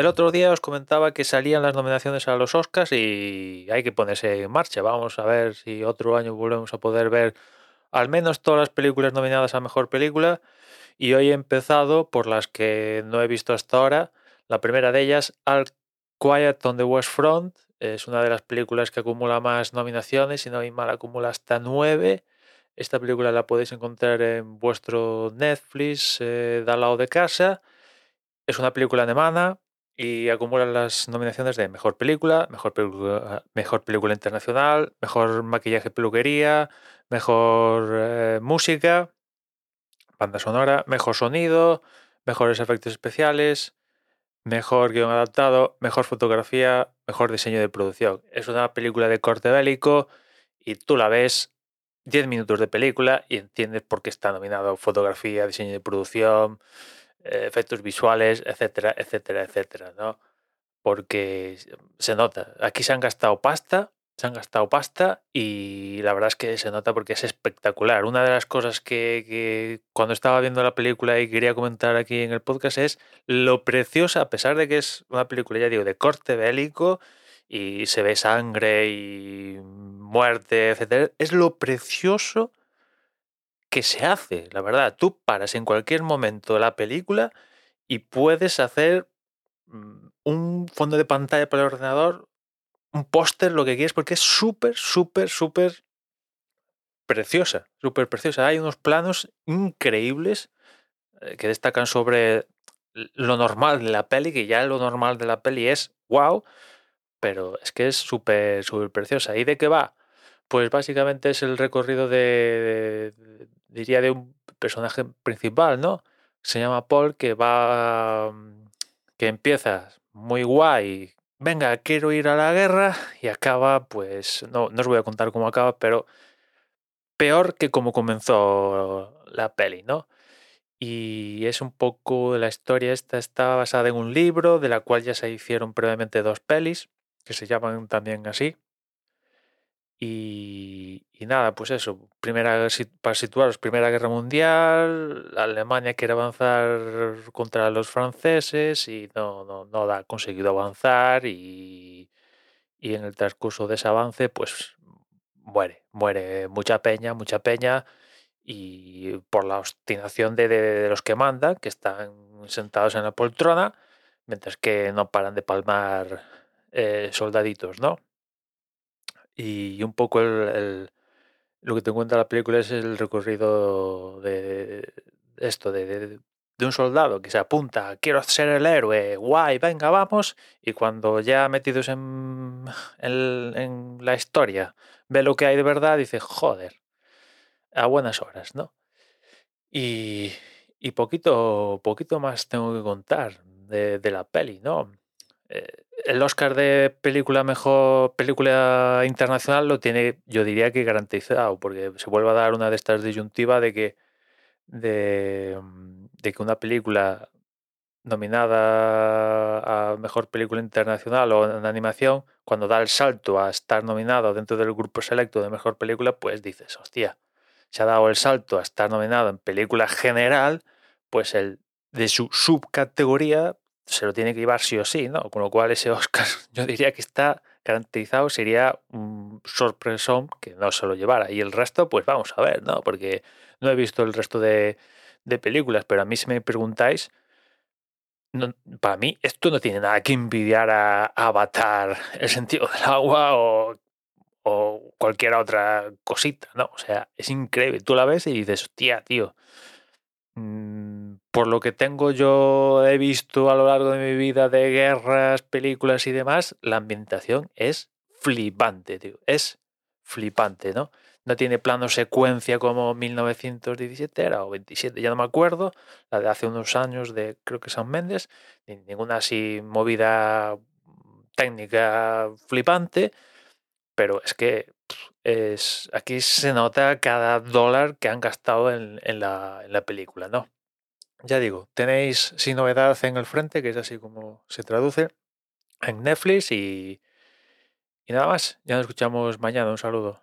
el otro día os comentaba que salían las nominaciones a los Oscars y hay que ponerse en marcha. Vamos a ver si otro año volvemos a poder ver al menos todas las películas nominadas a Mejor Película. Y hoy he empezado por las que no he visto hasta ahora. La primera de ellas, All Quiet on the West Front. Es una de las películas que acumula más nominaciones, si no hay mal acumula hasta nueve. Esta película la podéis encontrar en vuestro Netflix eh, de al lado de casa. Es una película alemana y acumula las nominaciones de Mejor Película, Mejor Película, Internacional, Mejor Maquillaje Peluquería, Mejor eh, Música, Banda Sonora, Mejor Sonido, Mejores Efectos Especiales, Mejor Guión Adaptado, Mejor Fotografía, Mejor Diseño de Producción. Es una película de corte bélico y tú la ves 10 minutos de película y entiendes por qué está nominado fotografía, diseño de producción, efectos visuales, etcétera, etcétera, etcétera, ¿no? Porque se nota, aquí se han gastado pasta, se han gastado pasta y la verdad es que se nota porque es espectacular. Una de las cosas que, que cuando estaba viendo la película y quería comentar aquí en el podcast es lo preciosa, a pesar de que es una película, ya digo, de corte bélico y se ve sangre y muerte, etcétera, es lo precioso que se hace, la verdad. Tú paras en cualquier momento la película y puedes hacer mm, un fondo de pantalla para el ordenador, un póster, lo que quieras, porque es súper, súper, súper preciosa, súper preciosa. Hay unos planos increíbles eh, que destacan sobre lo normal de la peli, que ya lo normal de la peli es wow, pero es que es súper, súper preciosa. ¿Y de qué va? Pues básicamente es el recorrido de, de, diría, de un personaje principal, ¿no? Se llama Paul, que va, mm, que empieza muy guay, venga, quiero ir a la guerra, y acaba, pues, no, no os voy a contar cómo acaba, pero peor que como comenzó la peli, ¿no? Y es un poco la historia esta está basada en un libro de la cual ya se hicieron previamente dos pelis que se llaman también así y, y nada, pues eso, primera, para situaros, Primera Guerra Mundial, Alemania quiere avanzar contra los franceses y no, no, no ha conseguido avanzar y, y en el transcurso de ese avance, pues muere, muere mucha peña, mucha peña y por la obstinación de, de, los que mandan, que están sentados en la poltrona, mientras que no paran de palmar eh, soldaditos, ¿no? Y un poco el, lo que te cuenta la película es el recorrido de esto, de, de, un soldado que se apunta, quiero ser el héroe, guay, venga, vamos, y cuando ya metidos en, en, en la historia ve lo que hay de verdad, dice, joder, a buenas horas, ¿no? Y, y poquito, poquito más tengo que contar de, de la peli, ¿no? Eh, el Oscar de película mejor película internacional lo tiene, yo diría que garantizado, porque se vuelve a dar una de estas disyuntivas de que de, de que una película nominada a mejor película internacional o en animación, cuando da el salto a estar nominado dentro del grupo selecto de mejor película, pues dices, hostia, se ha dado el salto a estar nominado en película general, pues el de su subcategoría se lo tiene que llevar sí o sí, ¿no? Con lo cual ese Oscar yo diría que está garantizado, sería un sorpresón que no se lo llevara. Y el resto, pues vamos a ver, ¿no? Porque no he visto el resto de, de películas, pero a mí si me preguntáis, no, para mí esto no tiene nada que envidiar a, Avatar, el sentido del agua o, o cualquier otra cosita, ¿no? O sea, es increíble. Tú la ves y dices, hostia, tío, mmm, por lo que tengo yo he visto a lo largo de mi vida de guerras, películas y demás, la ambientación es flipante, tío. Es flipante, ¿no? No tiene plano secuencia como 1917 era o 27, ya no me acuerdo, la de hace unos años de creo que San Méndez, ni ninguna así movida técnica flipante, pero es que es aquí se nota cada dólar que han gastado en, en, la, en la película, ¿no? Ya digo, tenéis Sin Novedad en el frente, que es así como se traduce, en Netflix y, y nada más. Ya nos escuchamos mañana. Un saludo.